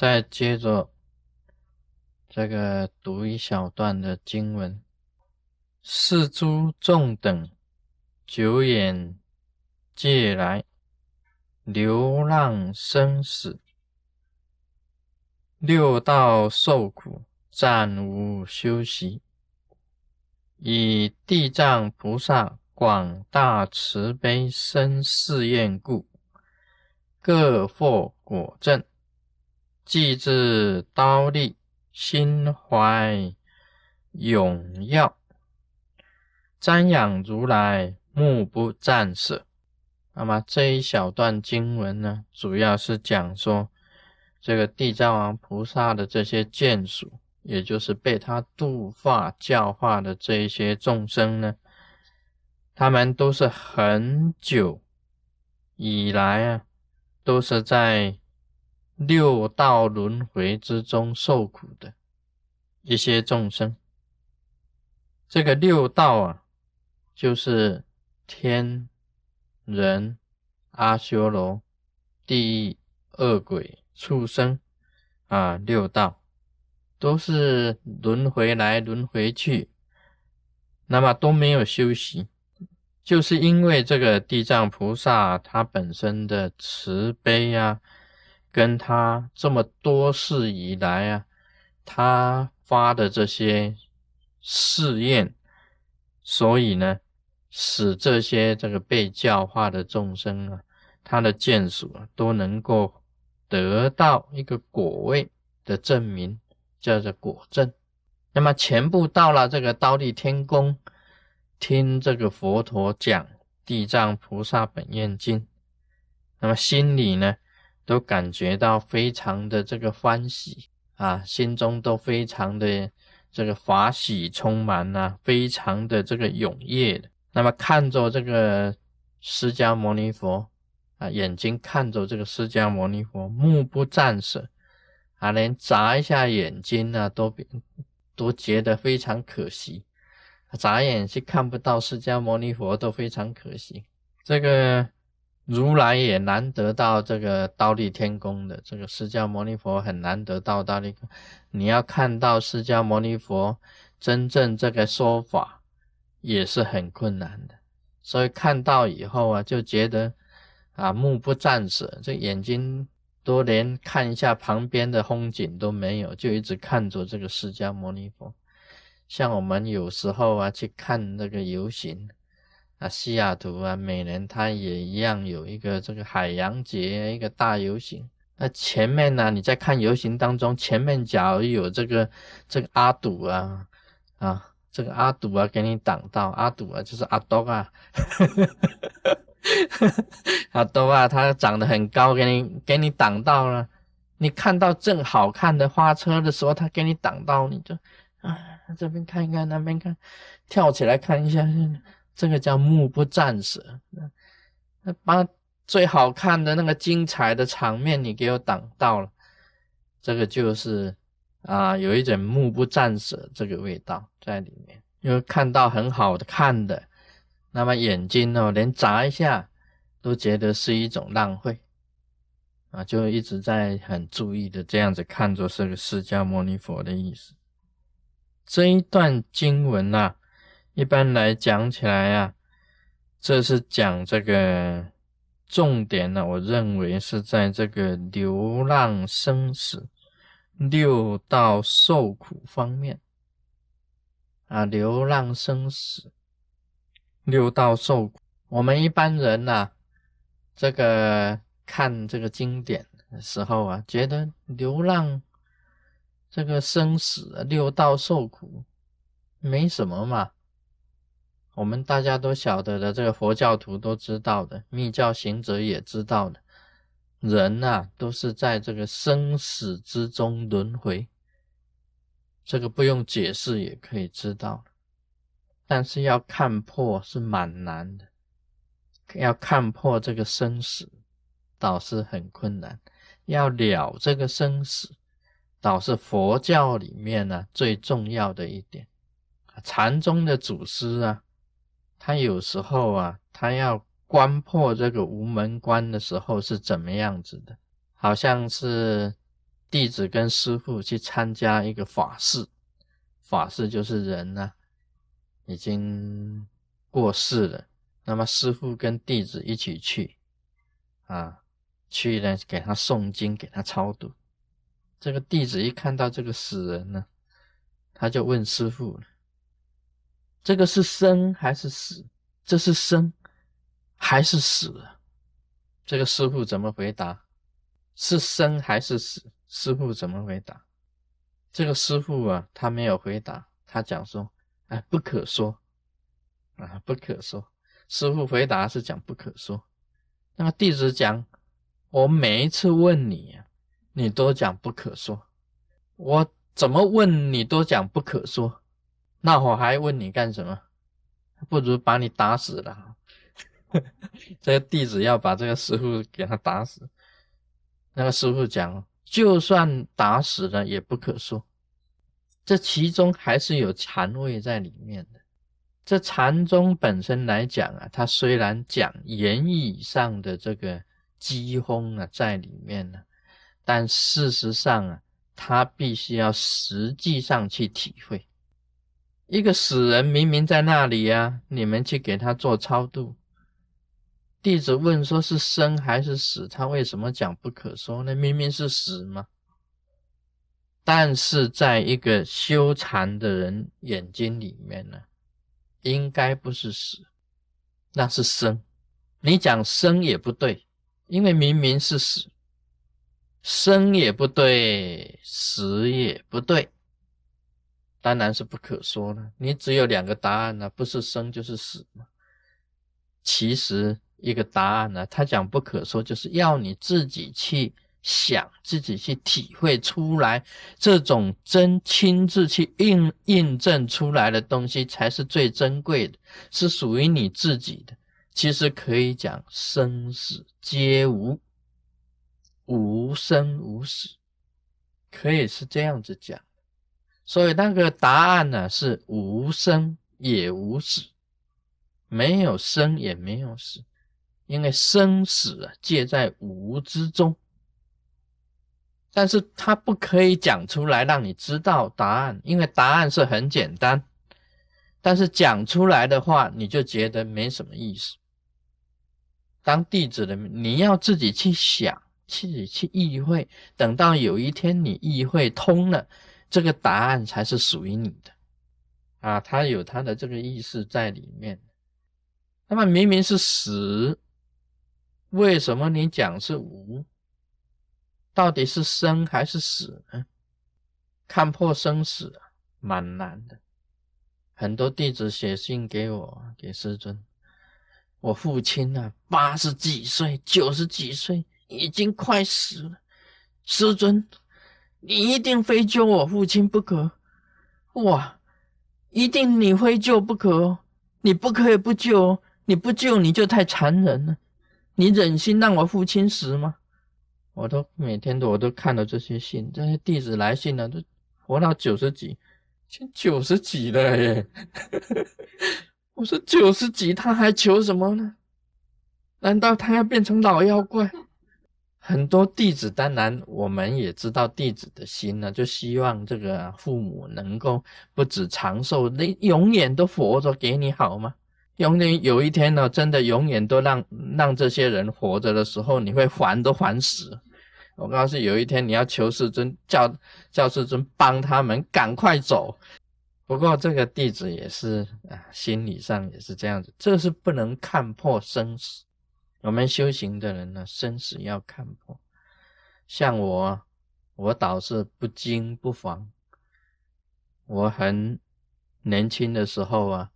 再接着这个读一小段的经文：四诸众等久远借来，流浪生死，六道受苦，暂无休息。以地藏菩萨广大慈悲生誓愿故，各获果证。既至刀立，心怀永耀，瞻仰如来，目不暂舍。那么这一小段经文呢，主要是讲说这个地藏王菩萨的这些眷属，也就是被他度化教化的这一些众生呢，他们都是很久以来啊，都是在。六道轮回之中受苦的一些众生，这个六道啊，就是天、人、阿修罗、地狱、恶鬼、畜生啊，六道都是轮回来轮回去，那么都没有休息，就是因为这个地藏菩萨他本身的慈悲呀。跟他这么多世以来啊，他发的这些试验，所以呢，使这些这个被教化的众生啊，他的眷属啊，都能够得到一个果位的证明，叫做果证。那么全部到了这个刀立天宫，听这个佛陀讲《地藏菩萨本愿经》，那么心里呢？都感觉到非常的这个欢喜啊，心中都非常的这个法喜充满呐，非常的这个踊跃的。那么看着这个释迦牟尼佛啊，眼睛看着这个释迦牟尼佛，目不暂舍啊，连眨一下眼睛呢，都都觉得非常可惜，眨眼是看不到释迦牟尼佛都非常可惜。这个。如来也难得到这个刀立天宫的这个释迦牟尼佛很难得到刀立，你要看到释迦牟尼佛真正这个说法也是很困难的，所以看到以后啊，就觉得啊目不暂舍，这眼睛都连看一下旁边的风景都没有，就一直看着这个释迦牟尼佛。像我们有时候啊去看那个游行。啊，西雅图啊，每年它也一样有一个这个海洋节，一个大游行。那前面呢，你在看游行当中，前面假如有这个这个阿堵啊啊，这个阿堵啊给你挡道，阿堵啊就是阿多啊，阿多啊，他长得很高，给你给你挡道了。你看到正好看的花车的时候，他给你挡道，你就啊这边看一看，那边看，跳起来看一下。这个叫目不暂舍，那把最好看的那个精彩的场面你给我挡到了，这个就是啊，有一点目不暂舍这个味道在里面。因为看到很好的看的，那么眼睛呢连眨一下都觉得是一种浪费啊，就一直在很注意的这样子看着这个释迦牟尼佛的意思。这一段经文啊。一般来讲起来啊，这是讲这个重点呢。我认为是在这个流浪生死、六道受苦方面啊。流浪生死、六道受苦，我们一般人呐，这个看这个经典的时候啊，觉得流浪这个生死、六道受苦没什么嘛。我们大家都晓得的，这个佛教徒都知道的，密教行者也知道的，人呐都是在这个生死之中轮回，这个不用解释也可以知道。但是要看破是蛮难的，要看破这个生死倒是很困难，要了这个生死倒是佛教里面呢最重要的一点。禅宗的祖师啊。他有时候啊，他要关破这个无门关的时候是怎么样子的？好像是弟子跟师傅去参加一个法事，法事就是人呢已经过世了，那么师傅跟弟子一起去，啊，去呢给他诵经，给他超度。这个弟子一看到这个死人呢，他就问师傅了：“这个是生还是死？这是生还是死？”这个师傅怎么回答？是生还是死？师傅怎么回答？这个师傅啊，他没有回答，他讲说：“哎，不可说啊，不可说。”师傅回答是讲不可说。那么弟子讲：“我每一次问你，你都讲不可说，我怎么问你都讲不可说，那我还问你干什么？不如把你打死了。”这个弟子要把这个师傅给他打死。那个师傅讲。就算打死了也不可说，这其中还是有禅味在里面的。这禅宗本身来讲啊，它虽然讲言语上的这个机锋啊在里面呢，但事实上啊，他必须要实际上去体会。一个死人明明在那里呀，你们去给他做超度。弟子问：“说是生还是死？他为什么讲不可说？那明明是死嘛。但是在一个修禅的人眼睛里面呢，应该不是死，那是生。你讲生也不对，因为明明是死，生也不对，死也不对，当然是不可说了。你只有两个答案呢，不是生就是死嘛。其实。一个答案呢？他讲不可说，就是要你自己去想，自己去体会出来，这种真亲自去印印证出来的东西才是最珍贵的，是属于你自己的。其实可以讲生死皆无，无生无死，可以是这样子讲。所以那个答案呢是无生也无死，没有生也没有死。因为生死啊，皆在无之中，但是他不可以讲出来让你知道答案，因为答案是很简单，但是讲出来的话，你就觉得没什么意思。当弟子的，你要自己去想，自己去意会，等到有一天你意会通了，这个答案才是属于你的啊，他有他的这个意思在里面。那么明明是死。为什么你讲是无？到底是生还是死呢？看破生死啊，蛮难的。很多弟子写信给我，给师尊。我父亲啊，八十几岁、九十几岁，已经快死了。师尊，你一定非救我父亲不可！哇，一定你非救不可哦！你不可以不救哦！你不救你就太残忍了。你忍心让我父亲死吗？我都每天都我都看到这些信，这些弟子来信了，都活到九十几，经九十几了耶！我说九十几，他还求什么呢？难道他要变成老妖怪？很多弟子，当然我们也知道弟子的心呢，就希望这个父母能够不止长寿，那永远都活着给你好吗？永远有一天呢，真的永远都让让这些人活着的时候，你会烦都烦死。我告诉有一天你要求世尊叫叫世尊帮他们赶快走。不过这个弟子也是啊，心理上也是这样子，这是不能看破生死。我们修行的人呢，生死要看破。像我，我倒是不惊不防。我很年轻的时候啊。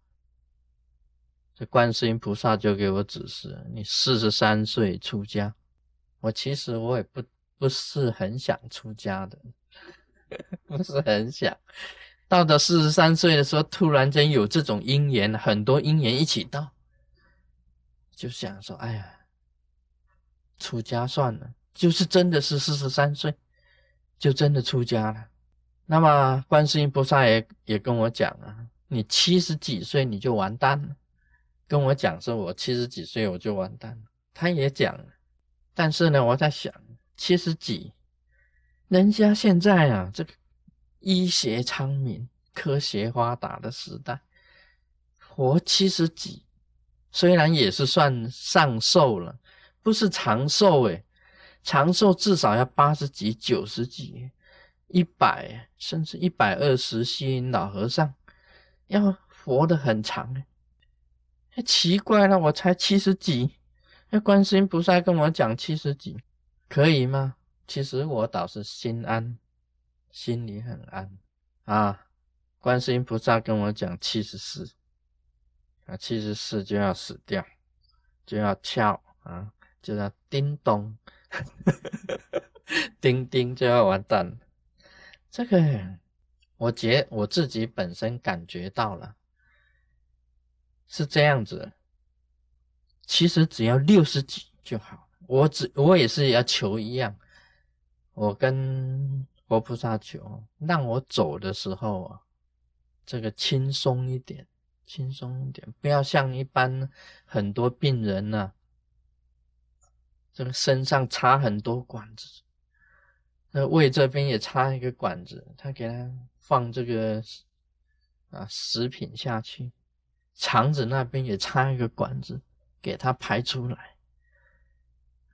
这观世音菩萨就给我指示：你四十三岁出家。我其实我也不不是很想出家的，不是很想。到了四十三岁的时候，突然间有这种因缘，很多因缘一起到，就想说：哎呀，出家算了。就是真的是四十三岁，就真的出家了。那么观世音菩萨也也跟我讲啊：你七十几岁你就完蛋了。跟我讲说，我七十几岁我就完蛋了。他也讲了，但是呢，我在想，七十几，人家现在啊，这个医学昌明、科学发达的时代，活七十几，虽然也是算上寿了，不是长寿诶，长寿至少要八十几、九十几、一百，甚至一百二十。新老和尚要活得很长哎，奇怪了，我才七十几，那观世音菩萨跟我讲七十几，可以吗？其实我倒是心安，心里很安啊。观世音菩萨跟我讲七十四啊，七十四就要死掉，就要跳啊，就要叮咚，叮叮就要完蛋。这个我觉我自己本身感觉到了，是这样子。其实只要六十几就好，我只我也是要求一样。我跟佛菩萨求，让我走的时候啊，这个轻松一点，轻松一点，不要像一般很多病人呢，这个身上插很多管子，那胃这边也插一个管子，他给他放这个啊食品下去，肠子那边也插一个管子，给他排出来，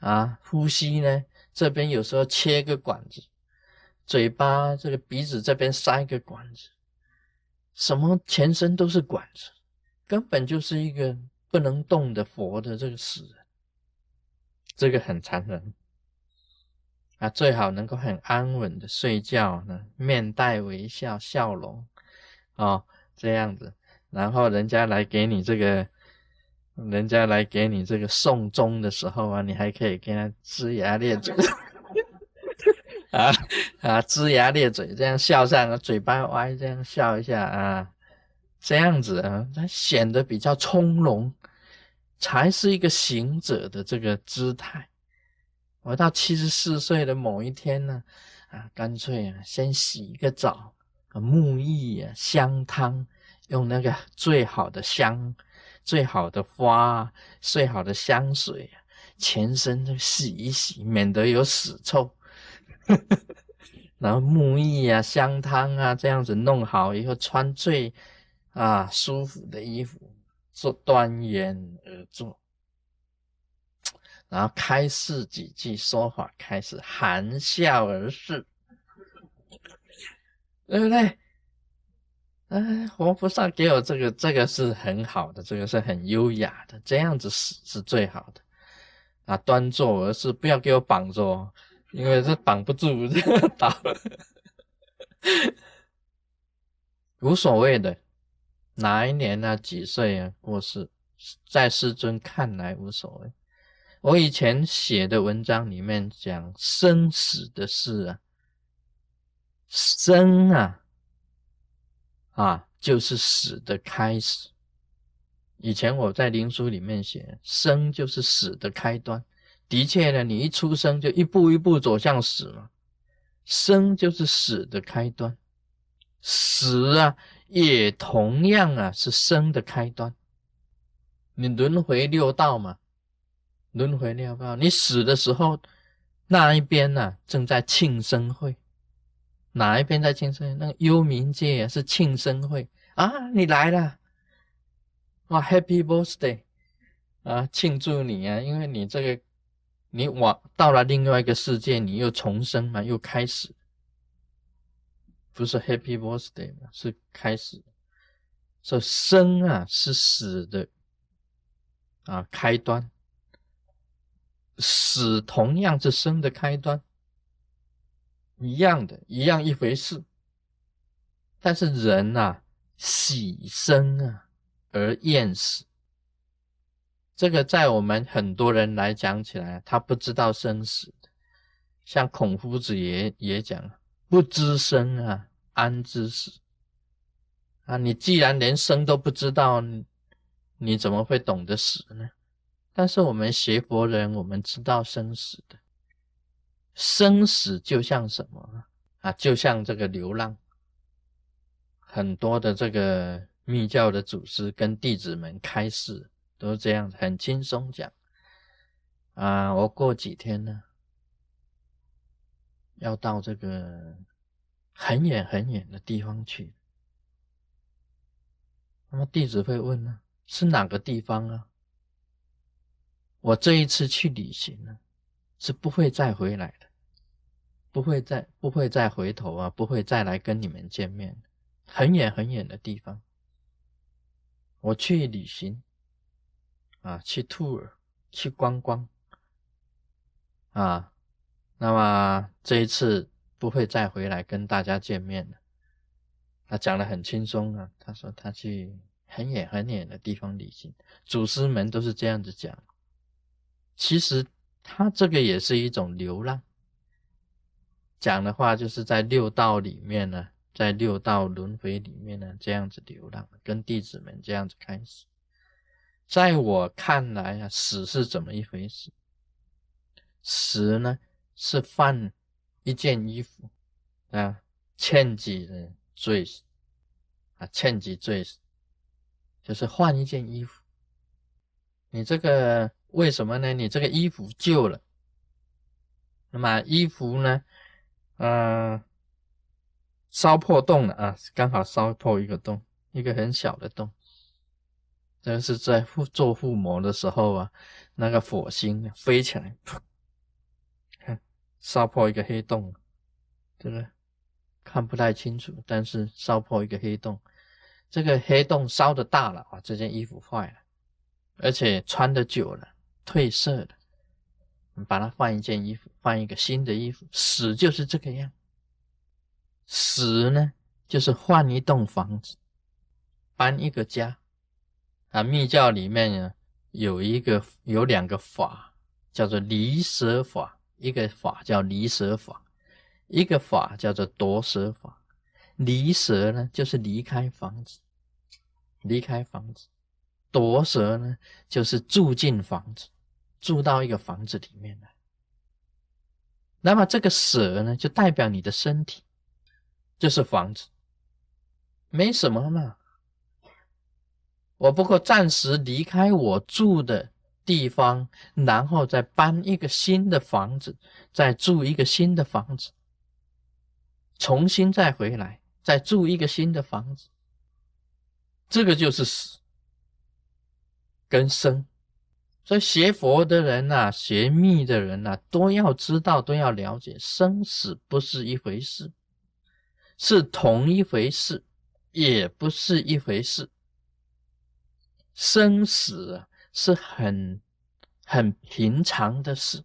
啊，呼吸呢？这边有时候切个管子，嘴巴这个鼻子这边塞个管子，什么全身都是管子，根本就是一个不能动的佛的这个死人，这个很残忍啊！最好能够很安稳的睡觉呢，面带微笑笑容哦，这样子，然后人家来给你这个。人家来给你这个送终的时候啊，你还可以跟他龇牙咧嘴，啊啊，龇牙咧嘴，这样笑上，嘴巴歪，这样笑一下啊，这样子啊，他显得比较从容，才是一个行者的这个姿态。我到七十四岁的某一天呢，啊，干脆啊，先洗一个澡，啊沐浴啊，香汤，用那个最好的香。最好的花，最好的香水，全身都洗一洗，免得有屎臭。然后沐浴啊，香汤啊，这样子弄好以后，穿最啊舒服的衣服，坐端严而坐，然后开示几句说法，开始含笑而视，对不对？哎，活菩萨给我这个，这个是很好的，这个是很优雅的，这样子死是最好的啊！端坐而是不要给我绑着，因为这绑不住，倒无所谓的，哪一年啊，几岁啊过世，在世尊看来无所谓。我以前写的文章里面讲生死的事啊，生啊。啊，就是死的开始。以前我在灵书里面写，生就是死的开端。的确呢，你一出生就一步一步走向死嘛，生就是死的开端，死啊也同样啊是生的开端。你轮回六道嘛，轮回六道，你死的时候那一边呢正在庆生会。哪一边在庆生？那个幽冥界是庆生会啊！你来了，哇，Happy Birthday 啊，庆祝你啊！因为你这个，你往到了另外一个世界，你又重生嘛，又开始，不是 Happy Birthday 嘛，是开始。说生啊是死的啊开端，死同样是生的开端。一样的，一样一回事。但是人呐，喜生啊，而厌死。这个在我们很多人来讲起来，他不知道生死。像孔夫子也也讲，不知生啊，安知死？啊，你既然连生都不知道，你怎么会懂得死呢？但是我们学佛人，我们知道生死的。生死就像什么啊？就像这个流浪，很多的这个密教的祖师跟弟子们开示都是这样，很轻松讲啊。我过几天呢，要到这个很远很远的地方去。那么弟子会问呢，是哪个地方啊？我这一次去旅行呢，是不会再回来的，不会再不会再回头啊，不会再来跟你们见面。很远很远的地方，我去旅行啊，去 tour，去观光啊。那么这一次不会再回来跟大家见面了。他讲的很轻松啊，他说他去很远很远的地方旅行，祖师们都是这样子讲。其实他这个也是一种流浪，讲的话就是在六道里面呢，在六道轮回里面呢，这样子流浪，跟弟子们这样子开始。在我看来啊，死是怎么一回事？死呢是犯一件衣服啊，欠几人。罪啊，欠几罪就是换一件衣服。你这个为什么呢？你这个衣服旧了，那么衣服呢，呃，烧破洞了啊，刚好烧破一个洞，一个很小的洞。这是在做附膜的时候啊，那个火星飞起来，看烧破一个黑洞，这个。看不太清楚，但是烧破一个黑洞，这个黑洞烧的大了啊，这件衣服坏了，而且穿的久了褪色了，你把它换一件衣服，换一个新的衣服，死就是这个样，死呢就是换一栋房子，搬一个家，啊，密教里面呢有一个有两个法叫做离舍法，一个法叫离舍法。一个法叫做夺舍法，离舍呢就是离开房子，离开房子；夺舍呢就是住进房子，住到一个房子里面来。那么这个舍呢，就代表你的身体，就是房子，没什么嘛。我不过暂时离开我住的地方，然后再搬一个新的房子，再住一个新的房子。重新再回来，再住一个新的房子，这个就是死跟生。所以学佛的人呐，学密的人呐，都要知道，都要了解，生死不是一回事，是同一回事，也不是一回事。生死，是很很平常的事。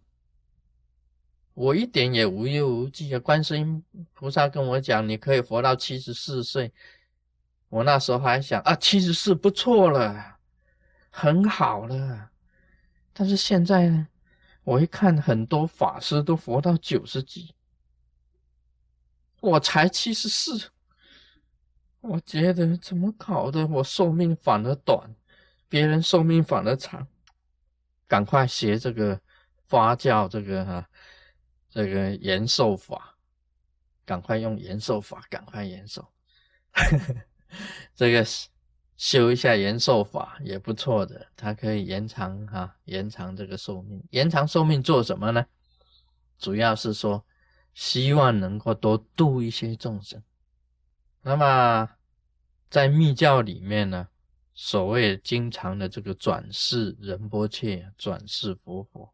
我一点也无忧无惧啊！观世音菩萨跟我讲，你可以活到七十四岁。我那时候还想啊，七十四不错了，很好了。但是现在呢，我一看很多法师都活到九十几，我才七十四，我觉得怎么搞的？我寿命反而短，别人寿命反而长。赶快学这个发酵，这个哈。这个延寿法，赶快用延寿法，赶快延寿。这个修一下延寿法也不错的，它可以延长哈，延长这个寿命。延长寿命做什么呢？主要是说，希望能够多度一些众生。那么在密教里面呢，所谓经常的这个转世仁波切，转世佛佛。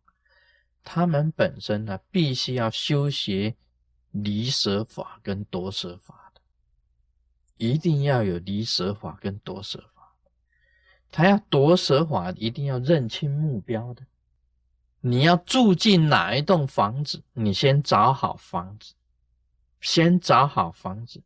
他们本身呢，必须要修学离舍法跟夺舍法的，一定要有离舍法跟夺舍法。他要夺舍法，一定要认清目标的。你要住进哪一栋房子，你先找好房子，先找好房子，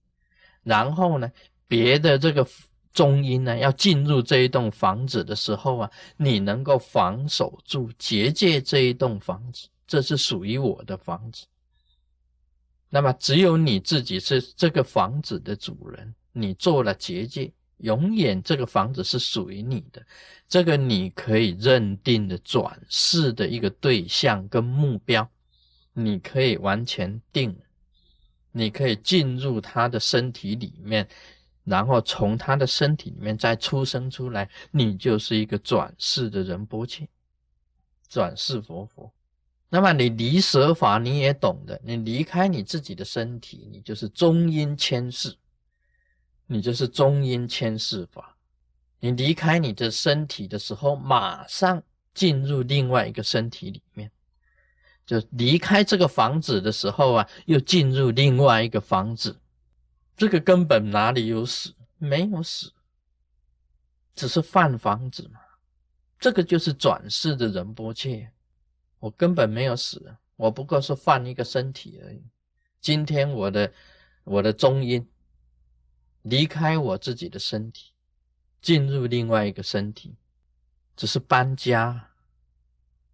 然后呢，别的这个。中阴呢，要进入这一栋房子的时候啊，你能够防守住结界这一栋房子，这是属于我的房子。那么只有你自己是这个房子的主人，你做了结界，永远这个房子是属于你的。这个你可以认定的转世的一个对象跟目标，你可以完全定，你可以进入他的身体里面。然后从他的身体里面再出生出来，你就是一个转世的人波切，转世佛佛。那么你离舍法你也懂的，你离开你自己的身体，你就是中阴牵世，你就是中阴牵世法。你离开你的身体的时候，马上进入另外一个身体里面，就离开这个房子的时候啊，又进入另外一个房子。这个根本哪里有死？没有死，只是换房子嘛。这个就是转世的仁波切。我根本没有死，我不过是换一个身体而已。今天我的我的中阴离开我自己的身体，进入另外一个身体，只是搬家，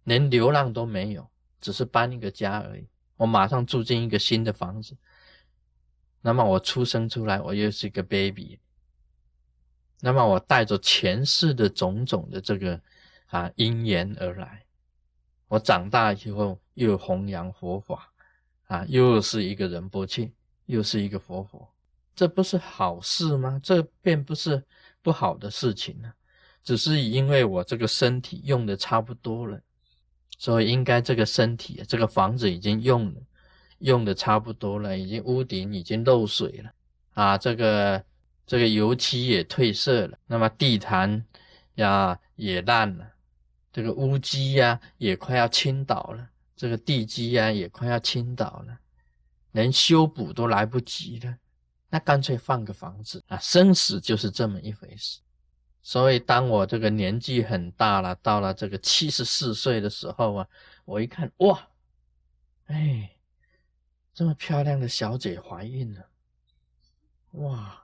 连流浪都没有，只是搬一个家而已。我马上住进一个新的房子。那么我出生出来，我又是一个 baby。那么我带着前世的种种的这个啊因缘而来。我长大以后又弘扬佛法，啊，又是一个人波切，又是一个佛佛，这不是好事吗？这便不是不好的事情呢。只是因为我这个身体用的差不多了，所以应该这个身体，这个房子已经用了。用的差不多了，已经屋顶已经漏水了啊，这个这个油漆也褪色了，那么地毯呀也烂了，这个屋基呀也快要倾倒了，这个地基呀也快要倾倒了，连修补都来不及了，那干脆换个房子啊，生死就是这么一回事。所以当我这个年纪很大了，到了这个七十四岁的时候啊，我一看哇，哎。这么漂亮的小姐怀孕了，哇！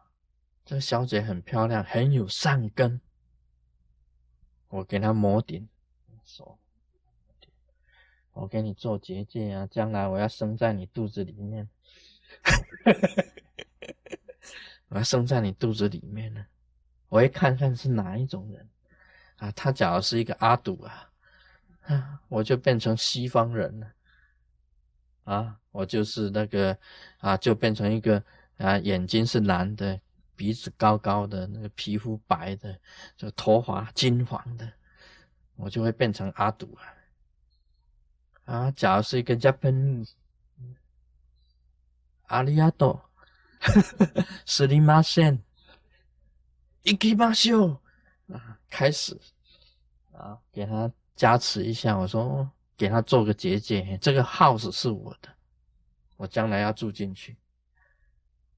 这个小姐很漂亮，很有善根。我给她摩顶，说：“我给你做结界啊，将来我要生在你肚子里面。我要生在你肚子里面呢。我一看看是哪一种人啊？他假如是一个阿堵啊，啊，我就变成西方人了。”啊，我就是那个啊，就变成一个啊，眼睛是蓝的，鼻子高高的，那个皮肤白的，就头发金黄的，我就会变成阿杜啊。啊，假如是一个 Japanese，阿里亚多，斯里马线，一起马修啊，开始啊，给他加持一下，我说。给他做个结界，这个 house 是我的，我将来要住进去，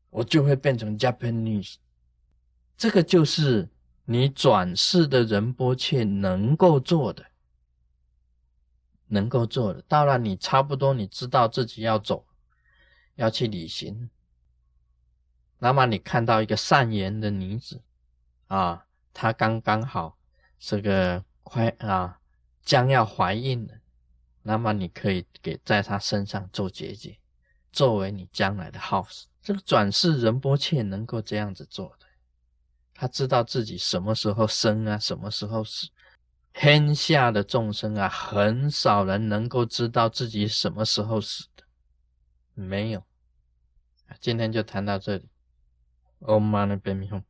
我就会变成 Japanese。这个就是你转世的仁波切能够做的，能够做的。到了你差不多，你知道自己要走，要去旅行，那么你看到一个善言的女子啊，她刚刚好这个快啊，将要怀孕了。那么你可以给在她身上做结界，作为你将来的 house。这个转世仁波切能够这样子做的，他知道自己什么时候生啊，什么时候死。天下的众生啊，很少人能够知道自己什么时候死的，没有。今天就谈到这里。Om Mani Padme Hum。